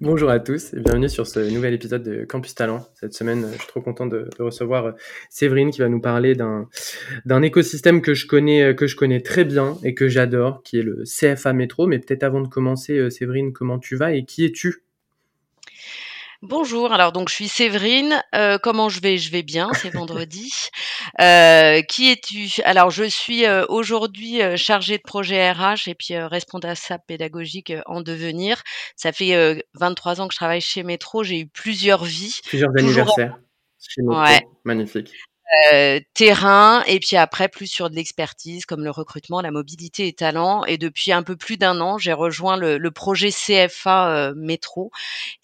Bonjour à tous et bienvenue sur ce nouvel épisode de Campus Talent. Cette semaine, je suis trop content de, de recevoir euh, Séverine qui va nous parler d'un d'un écosystème que je connais euh, que je connais très bien et que j'adore, qui est le CFA Métro. Mais peut-être avant de commencer, euh, Séverine, comment tu vas et qui es-tu? Bonjour, alors donc je suis Séverine. Euh, comment je vais? Je vais bien, c'est vendredi. Euh, qui es-tu? Alors je suis euh, aujourd'hui euh, chargée de projet RH et puis euh, responsable pédagogique euh, en devenir. Ça fait 23 ans que je travaille chez Métro. J'ai eu plusieurs vies. Plusieurs anniversaires chez Métro. Ouais. Magnifique. Euh, terrain et puis après plus sur de l'expertise comme le recrutement, la mobilité et talent. Et depuis un peu plus d'un an, j'ai rejoint le, le, projet CFA euh, Métro.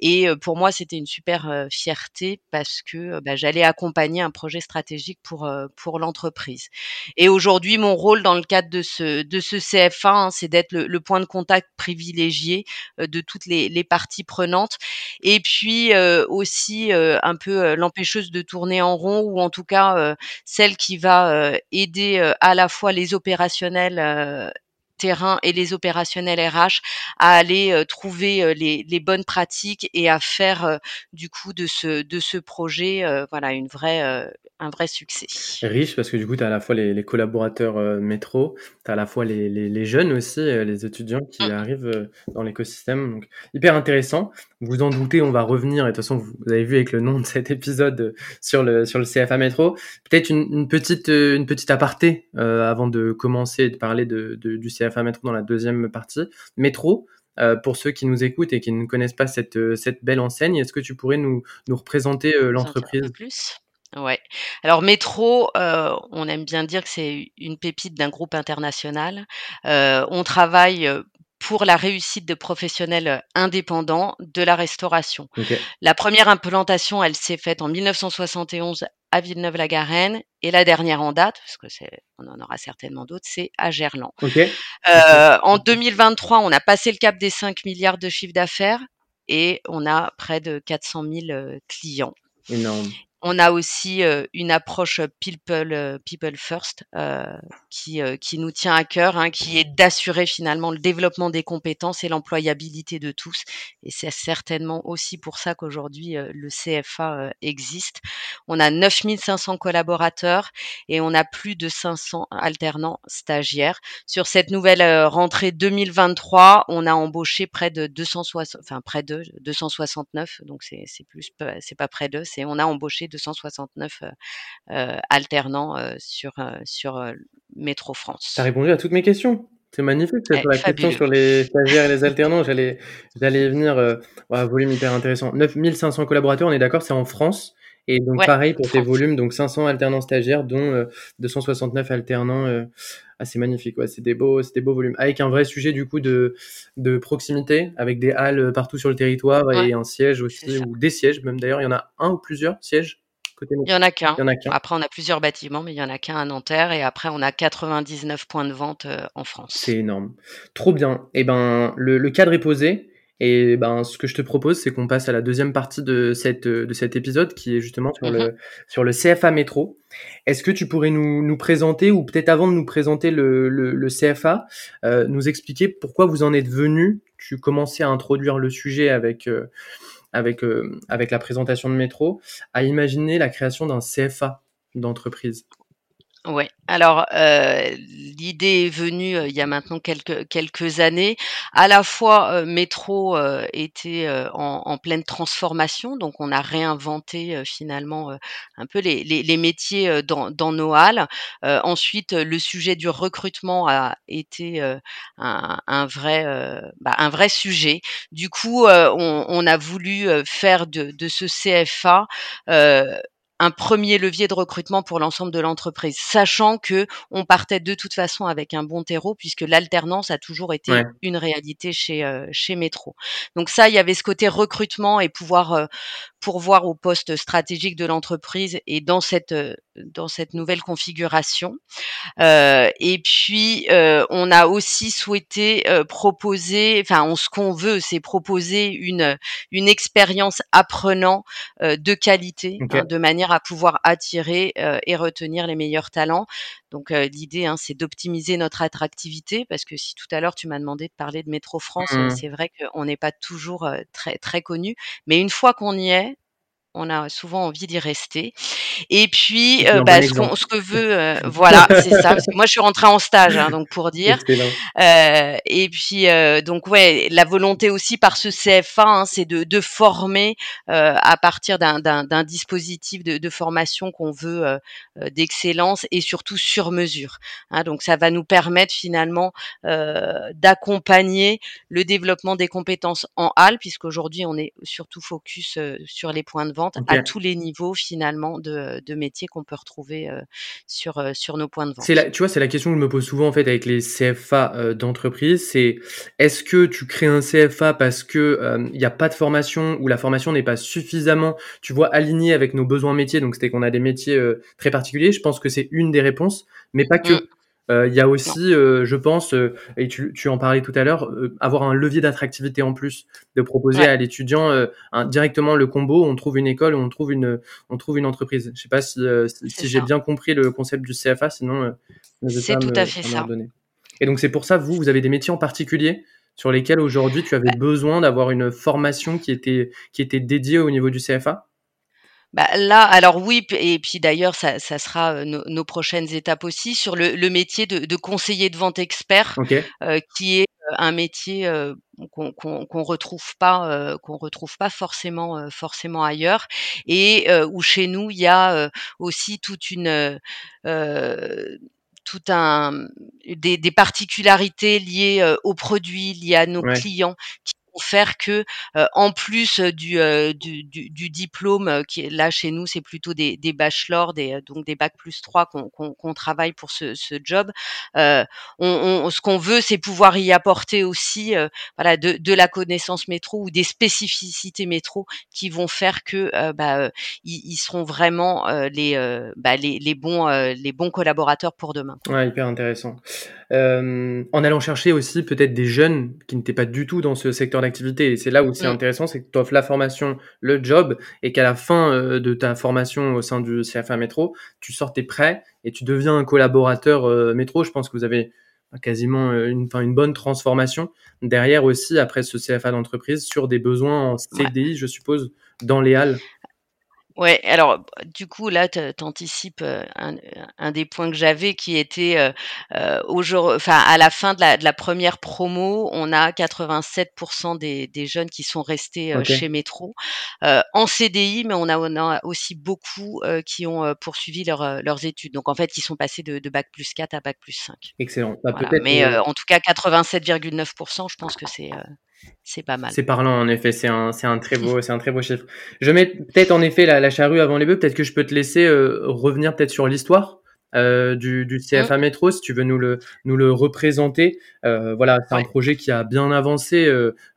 Et euh, pour moi, c'était une super euh, fierté parce que bah, j'allais accompagner un projet stratégique pour pour l'entreprise. Et aujourd'hui, mon rôle dans le cadre de ce de ce CFA, hein, c'est d'être le, le, point de contact privilégié de toutes les, les parties prenantes. Et puis aussi un peu l'empêcheuse de tourner en rond ou en tout cas euh, celle qui va euh, aider euh, à la fois les opérationnels terrain et les opérationnels RH à aller trouver les, les, bonnes pratiques et à faire du coup de ce de ce projet voilà une vraie un vrai succès. Riche parce que du coup, tu as à la fois les, les collaborateurs euh, métro, tu as à la fois les, les, les jeunes aussi, euh, les étudiants qui mmh. arrivent euh, dans l'écosystème. Donc, hyper intéressant. Vous en doutez, on va revenir. Et de toute façon, vous avez vu avec le nom de cet épisode sur le, sur le CFA métro. Peut-être une, une, petite, une petite aparté avant de commencer de parler de, de, du CFA métro dans la deuxième partie. Métro, euh, pour ceux qui nous écoutent et qui ne connaissent pas cette, cette belle enseigne, est-ce que tu pourrais nous, nous représenter euh, l'entreprise? plus Ouais. Alors Métro, euh, on aime bien dire que c'est une pépite d'un groupe international. Euh, on travaille pour la réussite de professionnels indépendants de la restauration. Okay. La première implantation, elle s'est faite en 1971 à Villeneuve-la-Garenne et la dernière en date, parce que c'est, on en aura certainement d'autres, c'est à Gerland. Okay. Euh, en 2023, on a passé le cap des 5 milliards de chiffre d'affaires et on a près de 400 000 clients. Énorme. On a aussi euh, une approche people, euh, people first euh, qui, qui nous tient à cœur, hein, qui est d'assurer finalement le développement des compétences et l'employabilité de tous. Et c'est certainement aussi pour ça qu'aujourd'hui le CFA existe. On a 9500 collaborateurs et on a plus de 500 alternants stagiaires. Sur cette nouvelle rentrée 2023, on a embauché près de 260, enfin près de 269, donc c'est plus, c'est pas près de, c'est on a embauché 269 euh, alternants sur, sur Métro France. Tu as répondu à toutes mes questions. C'est magnifique eh, la question sur les stagiaires et les alternants. J'allais, j'allais venir. Euh, volume hyper intéressant. 9500 collaborateurs, on est d'accord, c'est en France. Et donc ouais, pareil pour tes France. volumes, donc 500 alternants stagiaires, dont euh, 269 alternants. Euh, ah, c'est magnifique, ouais, c'est des beaux, c'est des beaux volumes. Avec un vrai sujet du coup de, de proximité, avec des halles partout sur le territoire Ouais, et un siège aussi, ou des sièges même d'ailleurs. Il y en a un ou plusieurs sièges côté Il y en a qu'un. Après, on a plusieurs bâtiments, mais il y en a qu'un à Nanterre. Et après, on a 99 points de vente euh, en France. C'est énorme. Trop bien. Et ben, le, le cadre est posé. Et ben, ce que je te propose, c'est qu'on passe à la deuxième partie de cette de cet épisode, qui est justement sur le sur le CFA métro. Est-ce que tu pourrais nous nous présenter, ou peut-être avant de nous présenter le le, le CFA, euh, nous expliquer pourquoi vous en êtes venu Tu commençais à introduire le sujet avec euh, avec euh, avec la présentation de métro, à imaginer la création d'un CFA d'entreprise. Ouais. Alors, euh, l'idée est venue euh, il y a maintenant quelques quelques années. À la fois, euh, Métro euh, était euh, en, en, pleine transformation, donc on a réinventé euh, finalement un peu les, les, les métiers dans, dans nos halles. Ensuite, le sujet du recrutement a été un, un, vrai bah, un vrai sujet. Du coup, on, on, a voulu faire de, de ce CFA un premier levier de recrutement pour l'ensemble de l'entreprise, sachant que on partait de toute façon avec un bon terreau puisque l'alternance a toujours été une réalité chez euh, chez Métro. Donc ça, il y avait ce côté recrutement et pouvoir euh, pourvoir au poste stratégique de l'entreprise et dans cette euh, dans cette nouvelle configuration. Euh, et puis on a aussi souhaité proposer, enfin on, ce qu'on veut, c'est proposer une une expérience apprenant de qualité, hein, de manière à pouvoir attirer euh, et retenir les meilleurs talents. Donc euh, l'idée, hein, c'est d'optimiser notre attractivité parce que si tout à l'heure tu m'as demandé de parler de Métro France, euh, mmh. c'est vrai qu'on n'est pas toujours très très connu, mais une fois qu'on y est, on a souvent envie d'y rester. Et puis, euh, bah, ce, ce, que veut, euh, voilà, c'est ça. moi, je suis rentrée en stage, hein, donc pour dire. Euh, et puis, euh, donc ouais, la volonté aussi par ce CFA, hein, c'est de, de, former à partir d'un dispositif de, de formation qu'on veut d'excellence et surtout sur mesure. Hein, donc, ça va nous permettre finalement d'accompagner le développement des compétences en HAL, puisqu'aujourd'hui, on est surtout focus sur les points de vente à tous les niveaux finalement de, de métiers qu'on peut retrouver euh, sur, euh, sur nos points de vente. La, tu vois, c'est la question que je me pose souvent en fait avec les CFA d'entreprise, c'est est-ce que tu crées un CFA parce que il n'y a pas de formation ou la formation n'est pas suffisamment, tu vois, alignée avec nos besoins métiers, donc c'était qu'on a des métiers très particuliers. Je pense que c'est une des réponses, mais pas que. Euh, il y a aussi, euh, je pense, euh, et tu, tu, en parlais tout à l'heure, avoir un levier d'attractivité en plus, de proposer à l'étudiant directement le combo. On trouve une école, on trouve une, on trouve une entreprise. Je sais pas si, si, j'ai bien compris le concept du CFA, sinon c'est tout à fait ça. Et donc c'est pour ça, vous, vous avez des métiers en particulier sur lesquels aujourd'hui tu avais besoin d'avoir une formation qui était qui était dédiée au niveau du CFA. Bah, là, alors oui, et puis d'ailleurs, ça, ça sera euh, nos, prochaines étapes aussi sur le, le métier de, de, conseiller de vente expert, euh, qui est euh, un métier euh, qu'on qu'on retrouve pas, qu'on retrouve pas forcément forcément ailleurs, et où chez nous il y a aussi toute une tout un des, des particularités liées aux produits, liées à nos clients, qui faire que en plus du, du, du, diplôme qui là chez nous c'est plutôt des, des bachelors des donc des bac plus 3 qu'on qu'on travaille pour ce, ce job. On, on, ce qu'on veut c'est pouvoir y apporter aussi voilà de, de la connaissance métro ou des spécificités métro qui vont faire que bah, ils, ils, seront vraiment les, bah, les, les bons les bons collaborateurs pour demain. Ouais hyper intéressant. Euh, en allant chercher aussi peut-être des jeunes qui n'étaient pas du tout dans ce secteur d'activité. Et c'est là où c'est intéressant, c'est que tu offres la formation, le job, et qu'à la fin euh, de ta formation au sein du CFA Métro, tu sortes tes prêts et tu deviens un collaborateur euh, métro. Je pense que vous avez quasiment une, une bonne transformation derrière aussi après ce CFA d'entreprise sur des besoins en CDI, je suppose, dans les halles. Ouais, alors du coup là, tu anticipes un, un, des points que j'avais qui était euh, euh enfin à la fin de la, de la, première promo, on a 87% des, des, jeunes qui sont restés chez Métro euh, en CDI, mais on a, on a aussi beaucoup qui ont poursuivi leur, leurs études. Donc en fait, ils sont passés de, de bac plus 4 à bac plus 5. Excellent. Bah, mais en tout cas, 87,9%, je pense que c'est c'est pas mal. C'est parlant en effet, c'est un, c'est un très beau, c'est un très beau chiffre. Je mets peut-être en effet la, la, charrue avant les bœufs. Peut-être que je peux te laisser euh, revenir peut-être sur l'histoire euh, du, du, CFA. Métro, si tu veux nous le, nous le représenter. Euh, voilà, c'est un projet qui a bien avancé,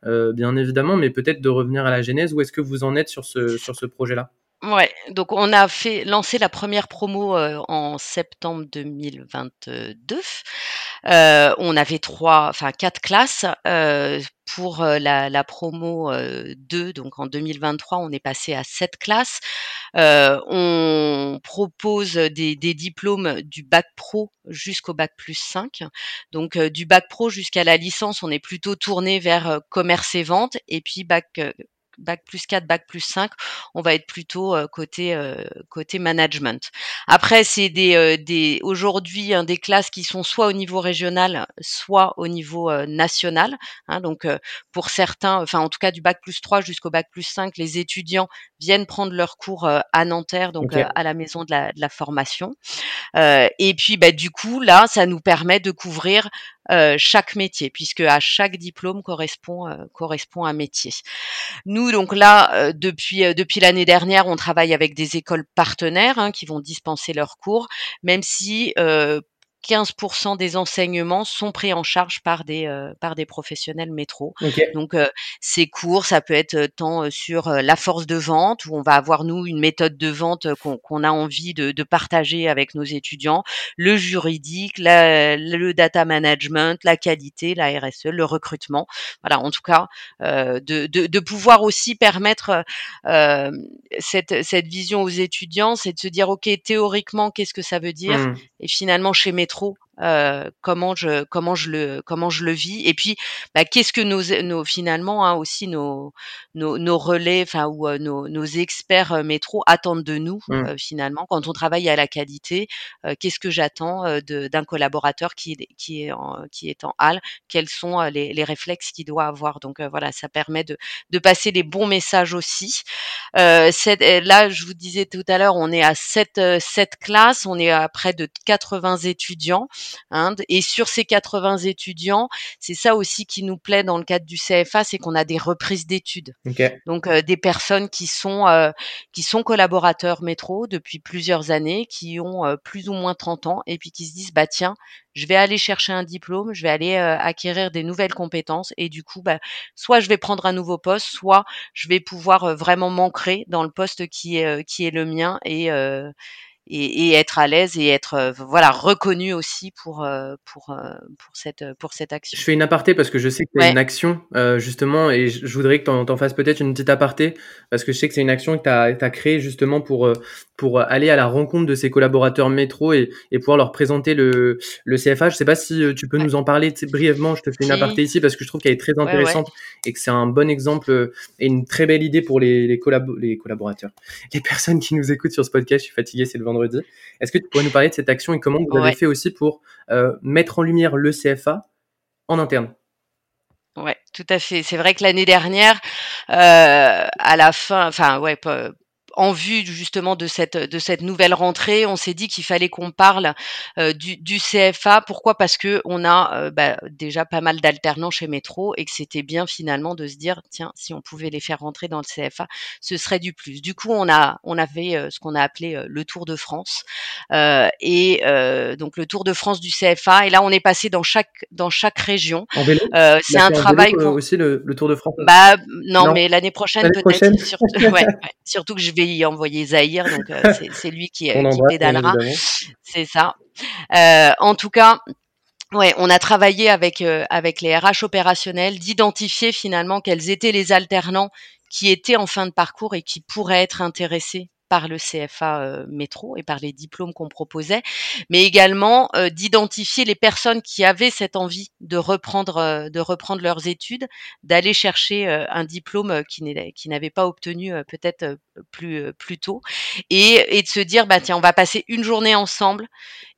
bien évidemment, mais peut-être de revenir à la genèse. Où est-ce que vous en êtes sur ce, sur ce projet-là? Ouais, donc on a fait lancer la première promo en septembre 2022. Euh, on avait trois, enfin quatre classes. Euh, pour la, la promo 2, donc en 2023, on est passé à sept classes. on propose des, des, diplômes du bac pro jusqu'au bac plus 5. Donc du bac pro jusqu'à la licence, on est plutôt tourné vers commerce et vente. Et puis bac bac plus 4, bac plus 5, on va être plutôt côté côté management. Après, c'est des, des aujourd'hui hein, des classes qui sont soit au niveau régional, soit au niveau national. Hein, donc pour certains, enfin en tout cas du bac plus 3 jusqu'au bac plus 5, les étudiants viennent prendre leurs cours à Nanterre, donc à la maison de la, de la formation. et puis bah, du coup là, ça nous permet de couvrir chaque métier, puisque à chaque diplôme correspond correspond un métier. Nous donc là, depuis depuis l'année dernière, on travaille avec des écoles partenaires hein, qui vont dispenser leurs cours, même si 15% des enseignements sont pris en charge par des euh, par des professionnels métro. Donc euh, ces cours, ça peut être euh, tant sur la force de vente où on va avoir nous une méthode de vente qu'on a envie de, de, partager avec nos étudiants, le juridique, la, le data management, la qualité, la RSE, le recrutement. Voilà, en tout cas, de, de, de, pouvoir aussi permettre cette cette vision aux étudiants, c'est de se dire ok théoriquement qu'est-ce que ça veut dire? Mmh. et finalement chez Métro trop euh, comment je comment je le comment je le vis et puis bah, qu'est-ce que nos, nos finalement hein, aussi nos, nos, nos relais enfin ou euh, nos, nos experts euh, métro attendent de nous mmh. finalement quand on travaille à la qualité qu'est-ce que j'attends d'un collaborateur qui qui est en, qui est en hall quels sont les, les réflexes qu'il doit avoir? Donc voilà ça permet de de passer les bons messages aussi. Là je vous disais tout à l'heure on est à sept sept classes on est à près de 80 étudiants et sur ces 80 étudiants, c'est ça aussi qui nous plaît dans le cadre du CFA, c'est qu'on a des reprises d'études. Donc euh, des personnes qui sont euh, qui sont collaborateurs métro depuis plusieurs années, qui ont euh, plus ou moins 30 ans et puis qui se disent bah tiens, je vais aller chercher un diplôme, je vais aller acquérir des nouvelles compétences et du coup bah soit je vais prendre un nouveau poste, soit je vais pouvoir vraiment m'ancrer dans le poste qui est qui est le mien et et, et, être à l'aise et être euh, voilà reconnu aussi pour euh, pour euh, pour cette pour cette action. Je fais une aparté parce que je sais que c'est une action justement et je voudrais que tu en, fasses peut-être une petite aparté parce que je sais que c'est une action que tu as, as créée justement pour pour aller à la rencontre de ces collaborateurs métro et, et pouvoir leur présenter le, le CFA. Je sais pas si tu peux nous en parler brièvement. Je te fais une aparté ici parce que je trouve qu'elle est très intéressante et que c'est un bon exemple et une très belle idée pour les les, les collaborateurs, les personnes qui nous écoutent sur ce podcast. Je suis fatigué, c'est le vendredi est-ce que tu pourrais nous parler de cette action et comment vous avez fait aussi pour euh, mettre en lumière le CFA en interne? Ouais, tout à fait. C'est vrai que l'année dernière, euh, à la fin, enfin ouais, en vue justement de cette de cette nouvelle rentrée, on s'est dit qu'il fallait qu'on parle euh, du, du, CFA. Pourquoi? Parce que on a euh, bah, déjà pas mal d'alternants chez Métro et que c'était bien finalement de se dire tiens si on pouvait les faire rentrer dans le CFA, ce serait du plus. Du coup, on a on avait euh, ce qu'on a appelé le Tour de France et donc le Tour de France du CFA. Et là, on est passé dans chaque dans chaque région. c'est un travail vélo, aussi le, le, Tour de France? Bah non, mais l'année prochaine peut-être. Surtout, ouais, surtout que je vais y envoyer Zahir, donc euh, c'est lui qui, qui pédalera. C'est ça. Euh, en tout cas, Ouais, on a travaillé avec euh, avec les RH opérationnels d'identifier finalement quels étaient les alternants qui étaient en fin de parcours et qui pourraient être intéressés par le CFA euh, métro et par les diplômes qu'on proposait, mais également euh, d'identifier les personnes qui avaient cette envie de reprendre euh, de reprendre leurs études, d'aller chercher un diplôme qui n'avait pas obtenu peut-être plus plus tôt et, et de se dire bah tiens on va passer une journée ensemble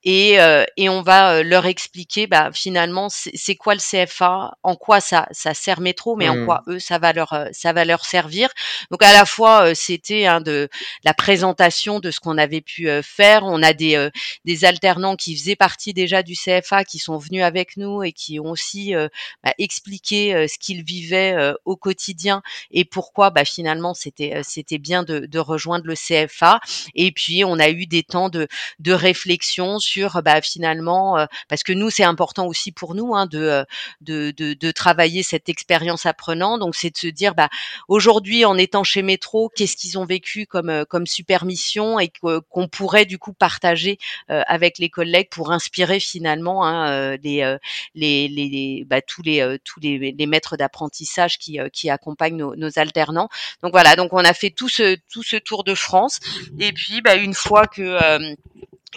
et, euh, et on va euh, leur expliquer bah, finalement c'est quoi le CFA, en quoi ça, ça sert métro, mais en mmh. quoi eux ça va leur euh, ça va leur servir. Donc à la fois c'était hein, de la présentation de ce qu'on avait pu faire. On a des des alternants qui faisaient partie déjà du CFA qui sont venus avec nous et qui ont aussi bah, expliqué ce qu'ils vivaient au quotidien et pourquoi bah, finalement c'était c'était bien de, de rejoindre le CFA. Et puis on a eu des temps de de réflexion bah, finalement, euh, parce que nous c'est important aussi pour nous hein, euh, de, de, de, travailler cette expérience apprenant. Donc c'est de se dire bah, aujourd'hui en étant chez Métro, qu'est-ce qu'ils ont vécu comme euh, comme super mission et qu'on pourrait du coup partager avec les collègues pour inspirer finalement hein, les, les, les bah, tous les tous les, maîtres d'apprentissage qui, qui accompagnent nos, nos, alternants. Donc voilà, donc on a fait tout ce tout ce tour de France et puis bah, une fois que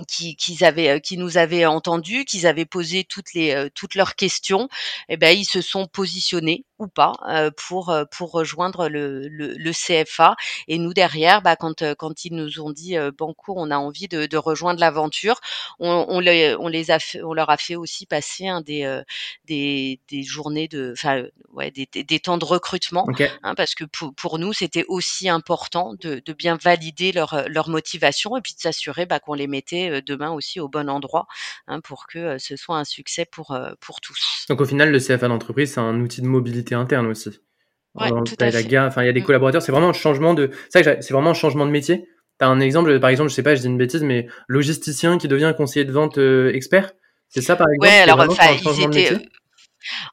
qui, nous avaient entendus, qu'ils avaient posé toutes leurs questions, eh ben ils se sont positionnés ou pas pour pour rejoindre le, le, le, CFA. Et nous derrière, bah, quand quand ils nous ont dit Banco, on a envie de, de rejoindre l'aventure, on, on, les on les a fait, on leur a fait aussi passer un des des, des journées de, enfin ouais, des, des, temps de recrutement, hein, parce que pour, pour nous c'était aussi important de, de bien valider leur leur motivation et puis de s'assurer bah, qu'on les mettait demain aussi au bon endroit hein, pour que ce soit un succès pour, pour tous. Donc au final, le CFA d'entreprise, c'est un outil de mobilité interne aussi. Ouais, En- tout t'as à la fait. gare- enfin, il y a des Mm. collaborateurs. C'est vraiment un changement de. C'est vraiment un changement de métier. T'as un exemple, par exemple, je sais pas, je dis une bêtise, mais logisticien qui devient conseiller de vente euh, expert. C'est ça, par exemple. Ouais, alors enfin, ils étaient. métier?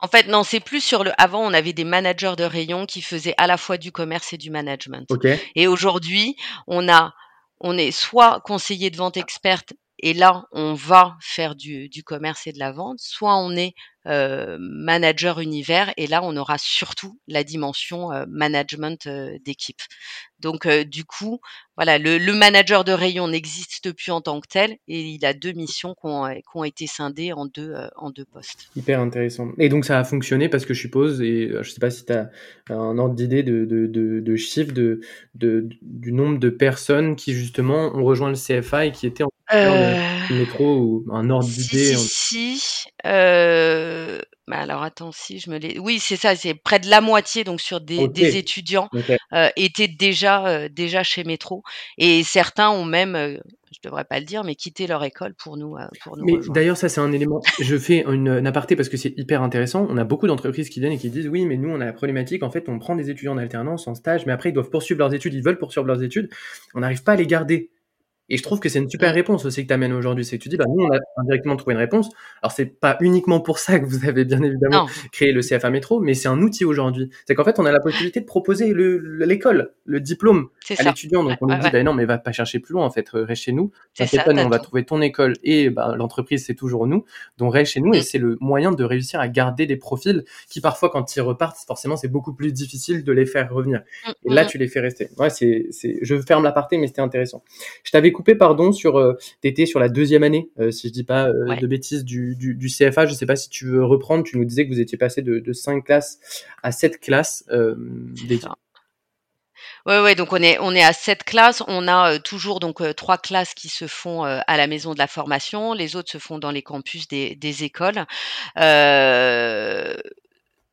En fait, non, c'est plus sur le. Avant, on avait des managers de rayon qui faisaient à la fois du commerce et du management. Ok. Et aujourd'hui, on a, on est soit conseiller de vente experte et là, on va faire du, du commerce et de la vente, soit on est euh, manager univers et là, on aura surtout la dimension euh, management euh, d'équipe. Donc, du coup, voilà, le, le manager de rayon n'existe plus en tant que tel et il a deux missions qui ont, été scindées en deux, en deux postes. Hyper intéressant. Et donc ça a fonctionné parce que je suppose, et je sais pas si tu as un ordre d'idée de, de, de, de chiffre de, du nombre de personnes qui justement ont rejoint le CFA et qui étaient en métro ou un ordre d'idée. si, si. Euh, bah alors attends, si je me l'ai. Oui, c'est ça, c'est près de la moitié, donc sur des, étudiants, Ok. euh, étaient déjà, euh, déjà chez Métro. Et certains ont même, euh, je devrais pas le dire, mais quitté leur école pour nous, pour nous Mais d'ailleurs, ça, c'est un élément. Je fais une, une aparté parce que c'est hyper intéressant. On a beaucoup d'entreprises qui viennent et qui disent Oui, mais nous, on a la problématique. En fait, on prend des étudiants en alternance, en stage, mais après, ils doivent poursuivre leurs études. Ils veulent poursuivre leurs études. On n'arrive pas à les garder. Et je trouve que c'est une super réponse aussi que tu amènes aujourd'hui. C'est que tu dis bah, Nous, on a indirectement trouvé une réponse. Alors, c'est pas uniquement pour ça que vous avez bien évidemment Non, créé le CFA Métro, mais c'est un outil aujourd'hui. C'est qu'en fait, on a la possibilité de proposer le- le- l'école, le diplôme à l'étudiant. Donc on lui ouais, dit, ouais. bah non, mais va pas chercher plus loin, en fait, euh, reste chez nous. T'inquiète ça, pas, nous, on va trouver ton école et bah, l'entreprise, c'est toujours nous. Donc reste chez nous et c'est le moyen de réussir à garder des profils qui, parfois, quand ils repartent, forcément, c'est beaucoup plus difficile de les faire revenir. Mm, Et là, mm. tu les fais rester. Ouais, c'est, je ferme l'aparté, mais c'était intéressant. Je t'avais coupé, pardon, sur, euh, t'étais sur la deuxième année, euh, si je dis pas euh, Ouais. de bêtises, du, du, du CFA. Je sais pas si tu veux reprendre. Tu nous disais que vous étiez passé de, de 5 classes à 7 classes. Ouais, ouais, donc on est, on est à sept classes. On a euh, toujours donc euh, trois classes qui se font euh, à la maison de la formation. Les autres se font dans les campus des, des écoles.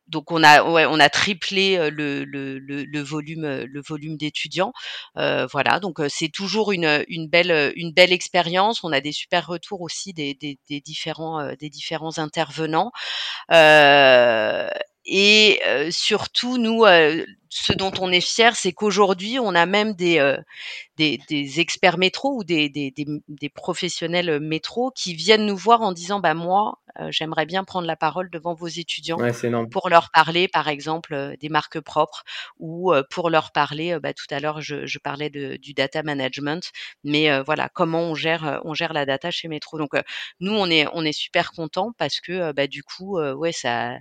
Donc on a, triplé le, volume, d'étudiants. Euh, voilà, donc euh, c'est toujours une, une belle, euh, une belle expérience. On a des super retours aussi des, différents, intervenants. Et surtout, nous, ce dont on est fier, c'est qu'aujourd'hui, on a même des, experts métro ou des, des, professionnels métro qui viennent nous voir en disant, bah moi, j'aimerais bien prendre la parole devant vos étudiants Ouais, pour leur parler, par exemple, euh, des marques propres ou euh, pour leur parler, euh, bah, tout à l'heure, je, je parlais de, du data management, mais euh, voilà, comment on gère, euh, on gère la data chez Métro. Donc, euh, nous, on est, on est super contents parce que, euh, bah, du coup, euh, ouais, ça, euh,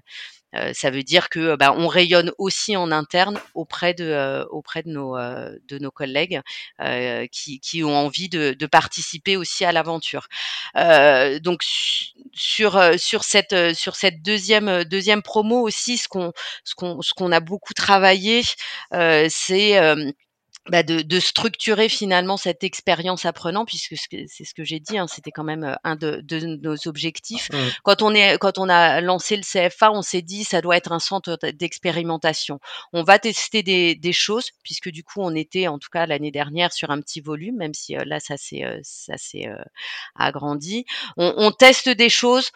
ça veut dire que bah, on rayonne aussi en interne auprès de auprès de nos de nos collègues qui, qui ont envie de, de participer aussi à l'aventure. Donc su- sur sur cette sur cette deuxième deuxième promo aussi, ce qu'on ce qu'on ce qu'on a beaucoup travaillé, c'est bah, de, de structurer finalement cette expérience apprenant, puisque ce que- c'est ce que j'ai dit, hein, c'était quand même euh, un de, de nos objectifs. Hum. Quand on est, quand on a lancé le CFA, on s'est dit ça doit être un centre d'expérimentation. On va tester des, des choses, puisque du coup on était en tout cas l'année dernière sur un petit volume, même si euh, là ça s'est euh, ça s'est euh, agrandi. On, on teste des choses.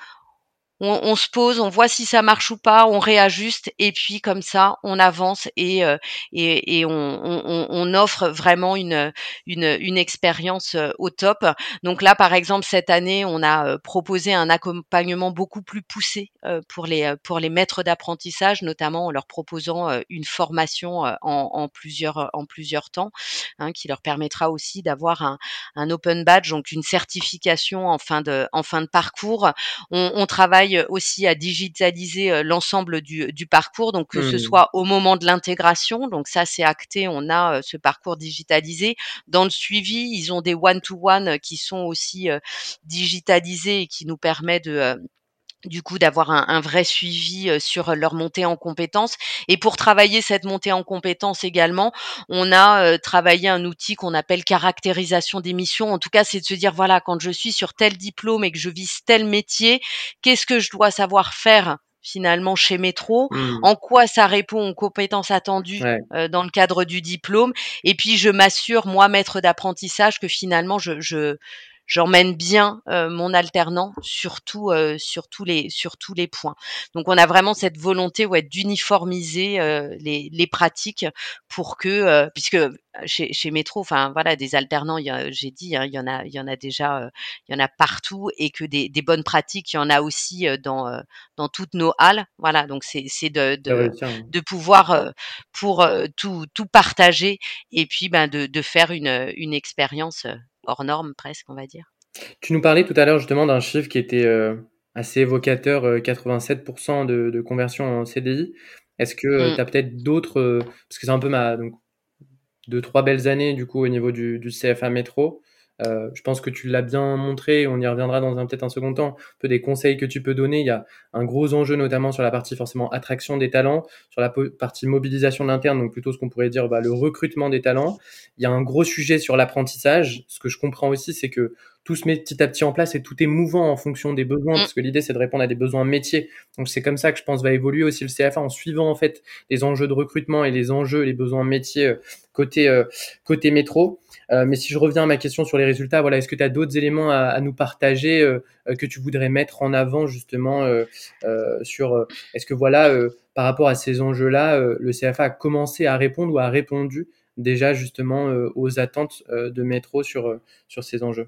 On, on se pose, on voit si ça marche ou pas, on réajuste et puis comme ça on avance et euh, et, et on, on, on offre vraiment une une, une expérience euh, au top. Donc là par exemple cette année on a euh, proposé un accompagnement beaucoup plus poussé euh, pour les pour les maîtres d'apprentissage, notamment en leur proposant une formation en, en plusieurs en plusieurs temps, hein, qui leur permettra aussi d'avoir un, un open badge, donc une certification en fin de en fin de parcours on, on travaille aussi à digitaliser euh, l'ensemble du, du parcours, donc que ce Hmm. soit au moment de l'intégration, donc ça c'est acté, on a euh, ce parcours digitalisé. Dans le suivi, ils ont des one-to-one qui sont aussi euh, digitalisés et qui nous permet de euh, du coup d'avoir un, un vrai suivi sur leur montée en compétences. Et pour travailler cette montée en compétences également, on a euh, travaillé un outil qu'on appelle caractérisation des missions. En tout cas, c'est de se dire, voilà, quand je suis sur tel diplôme et que je vise tel métier, qu'est-ce que je dois savoir faire finalement chez Métro, Hum. en quoi ça répond aux compétences attendues Ouais. euh, dans le cadre du diplôme, et puis je m'assure, moi, maître d'apprentissage, que finalement, je, je, j'emmène bien mon alternant sur, tout, sur, tous les, sur tous les points. Donc on a vraiment cette volonté ouais, d'uniformiser les, les pratiques pour que, puisque chez, chez Métro, enfin voilà, des alternants, j'ai dit, hein, il y en a, il y en a déjà, il y en a partout, et que des, des, bonnes pratiques, il y en a aussi dans dans toutes nos halles. Voilà, donc c'est c'est de de, de, pouvoir pour tout tout partager et puis ben de de faire une une expérience hors norme presque, on va dire. Tu nous parlais tout à l'heure justement d'un chiffre qui était assez évocateur, 87% de, de conversion en CDI. Est-ce que mmh. tu as peut-être d'autres, parce que c'est un peu ma, donc, deux, trois belles années du coup au niveau du, du CFA métro. Euh, je pense que tu l'as bien montré, on y reviendra dans un peut-être un second temps, un peu des conseils que tu peux donner. Il y a un gros enjeu notamment sur la partie forcément attraction des talents, sur la partie mobilisation de l'interne, donc plutôt ce qu'on pourrait dire bah, le recrutement des talents. Il y a un gros sujet sur l'apprentissage. Ce que je comprends aussi, c'est que tout se met petit à petit en place et tout est mouvant en fonction des besoins, mm. parce que l'idée c'est de répondre à des besoins métiers. Donc c'est comme ça que je pense va évoluer aussi le CFA en suivant en fait les enjeux de recrutement et les enjeux, les besoins métiers euh, côté euh, côté métro. Euh, mais si je reviens à ma question sur les résultats, voilà, est-ce que tu as d'autres éléments à, nous partager que tu voudrais mettre en avant justement sur est-ce que voilà par rapport à ces enjeux-là, le CFA a commencé à répondre ou a répondu déjà justement aux attentes de métro sur sur ces enjeux?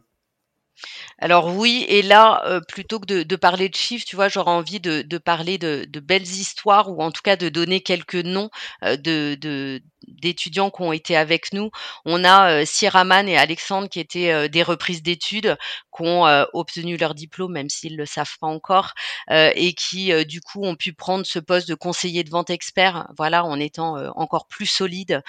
Alors oui, et là, plutôt que de parler de chiffres, tu vois, j'aurais envie de parler de belles histoires ou en tout cas de donner quelques noms, de de d'étudiants qui ont été avec nous. On a, heu, Siraman et Alexandre qui étaient, des reprises d'études, qui ont, obtenu leur diplôme, même s'ils le savent pas encore, et qui, du coup, ont pu prendre ce poste de conseiller de vente expert, voilà, en étant, encore plus solides,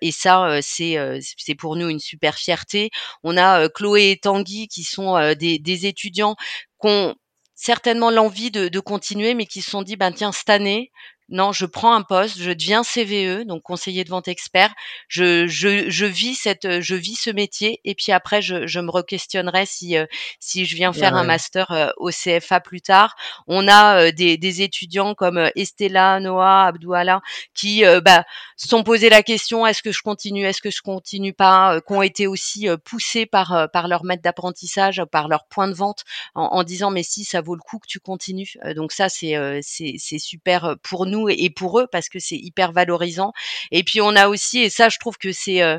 et ça, c'est, c'est pour nous une super fierté. On a, Chloé et Tanguy qui sont des, étudiants qui ont certainement l'envie de, continuer, mais qui se sont dit, ben tiens, cette année, non, je prends un poste, je deviens CVE, donc conseiller de vente expert. Je, je, je vis cette, je vis ce métier et puis après je, je me re-questionnerai si euh, si je viens faire un master euh, au CFA plus tard. On a euh, des, des étudiants comme Estella, Noah, Abdouala qui bah, sont posés la question est-ce que je continue, est-ce que je continue pas, qui ont été aussi poussés par par leur maître d'apprentissage, par leur point de vente en, en, disant mais si ça vaut le coup que tu continues. donc ça c'est super pour nous et, pour eux parce que c'est hyper valorisant. Et puis on a aussi, et ça je trouve que c'est euh,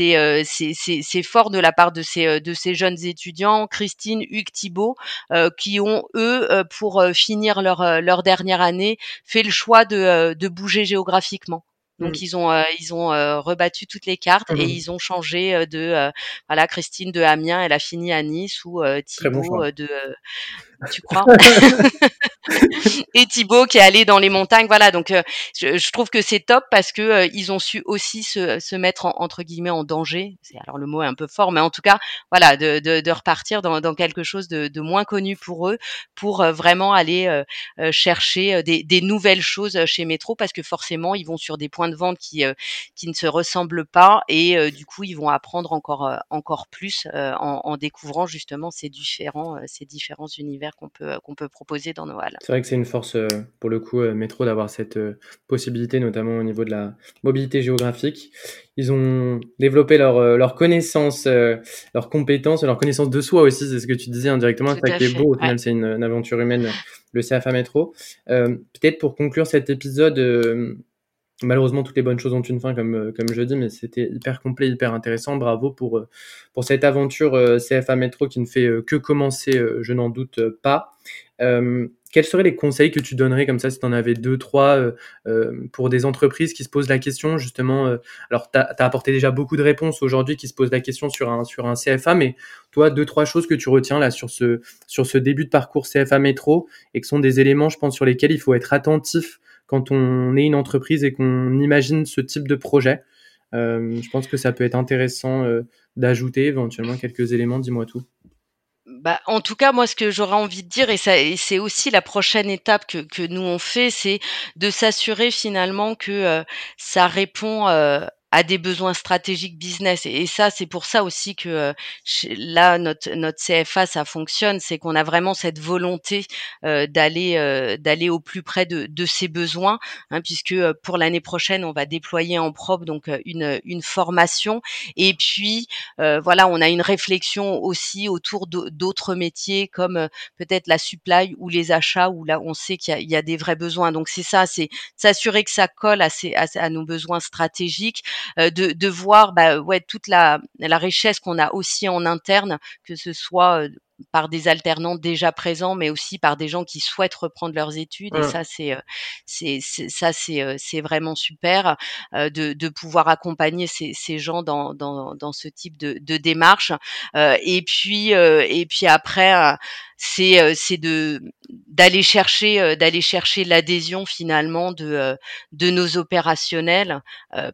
euh, c'est fort de la part de ces euh, de ces jeunes étudiants, Christine, Hugues, Thibault, qui ont eux pour finir leur leur dernière année fait le choix de de bouger géographiquement. Donc mmh. ils ont ils ont rebattu toutes les cartes et mmh. ils ont changé de voilà Christine de Amiens elle a fini à Nice ou Thibault de tu crois? Et Thibaut qui est allé dans les montagnes. Voilà, donc euh, je, je, trouve que c'est top parce que euh, ils ont su aussi se, se mettre en, entre guillemets en danger. C'est alors le mot est un peu fort, mais en tout cas, voilà, de, de, de repartir dans, dans, quelque chose de, de, moins connu pour eux, pour euh, vraiment aller chercher des, des, nouvelles choses chez Métro, parce que forcément, ils vont sur des points de vente qui qui ne se ressemblent pas et du coup, ils vont apprendre encore encore plus en, en, découvrant justement ces différents ces différents univers qu'on peut qu'on peut proposer dans nos halles. C'est vrai que c'est une force euh, pour le coup euh, métro d'avoir cette euh, possibilité, notamment au niveau de la mobilité géographique. Ils ont développé leur, leur connaissance, leurs compétences, leur connaissance de soi aussi. C'est ce que tu disais indirectement. C'est ça qui est beau. Au final, c'est une, aventure humaine, le CFA métro. Peut-être pour conclure cet épisode malheureusement, toutes les bonnes choses ont une fin, comme, comme je dis, mais c'était hyper complet, hyper intéressant. Bravo pour, pour cette aventure CFA Métro qui ne fait que commencer, je n'en doute pas. quels seraient les conseils que tu donnerais comme ça, si tu en avais deux, trois, pour des entreprises qui se posent la question, justement Alors, tu as, apporté déjà beaucoup de réponses aujourd'hui qui se posent la question sur un, sur un CFA, mais toi, deux, trois choses que tu retiens là sur ce, sur ce début de parcours CFA Métro et que sont des éléments, je pense, sur lesquels il faut être attentif quand on est une entreprise et qu'on imagine ce type de projet. Euh, je pense que ça peut être intéressant euh, d'ajouter éventuellement quelques éléments. Dis-moi tout. Bah, en tout cas, moi, ce que j'aurais envie de dire, et, c'est aussi la prochaine étape que, que nous on fait, c'est de s'assurer finalement que euh, ça répond à des besoins stratégiques business. Et, ça, c'est pour ça aussi que là, notre, notre CFA, ça fonctionne, c'est qu'on a vraiment cette volonté d'aller d'aller au plus près de, de ces besoins, hein, puisque pour l'année prochaine, on va déployer en propre donc une, une formation. Et puis, voilà, on a une réflexion aussi autour d'autres métiers comme peut-être la supply ou les achats, où là, on sait qu'il y, y, a des vrais besoins. Donc c'est ça, c'est s'assurer que ça colle à, ces, à, nos besoins stratégiques, de, de, voir bah, ouais, toute la, la richesse qu'on a aussi en interne, que ce soit par des alternants déjà présents, mais aussi par des gens qui souhaitent reprendre leurs études. Et ça, c'est, c'est, ça, c'est, c'est vraiment super de, de pouvoir accompagner ces, ces gens dans, dans, dans ce type de, de démarche. et puis, et puis après, c'est, c'est de d'aller chercher, d'aller chercher l'adhésion finalement de, de nos opérationnels,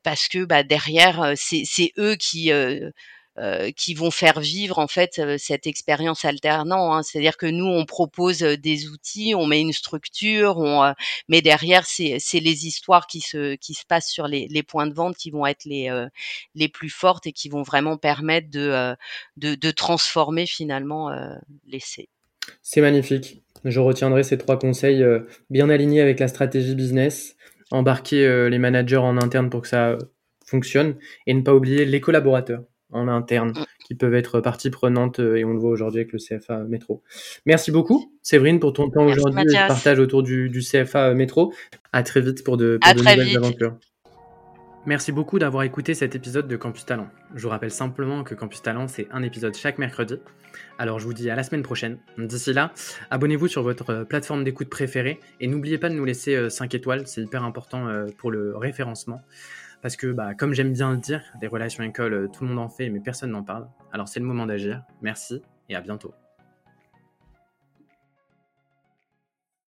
parce que bah, derrière, c'est, c'est eux qui euh, qui vont faire vivre en fait euh, cette expérience alternant. Hein. C'est-à-dire que nous, on propose euh, des outils, on met une structure, mais derrière, c'est les histoires qui se, qui se passent sur les, les points de vente qui vont être les, les plus fortes et qui vont vraiment permettre de, de, de transformer finalement l'essai. C'est magnifique. Je retiendrai ces trois conseils bien alignés avec la stratégie business, embarquer les managers en interne pour que ça fonctionne et ne pas oublier les collaborateurs en interne mm. qui peuvent être partie prenante euh, et on le voit aujourd'hui avec le CFA Métro. Merci beaucoup Séverine pour ton temps aujourd'hui et partage autour du, CFA Métro. À très vite pour de, nouvelles aventures. Merci beaucoup d'avoir écouté cet épisode de Campus Talent. Je vous rappelle simplement que Campus Talent, c'est un épisode chaque mercredi. Alors je vous dis à la semaine prochaine. D'ici là, abonnez-vous sur votre euh, plateforme d'écoute préférée et n'oubliez pas de nous laisser 5 euh, étoiles, c'est hyper important pour le référencement parce que, bah, comme j'aime bien le dire, des relations école, euh, tout le monde en fait, mais personne n'en parle. Alors c'est le moment d'agir. Merci et à bientôt.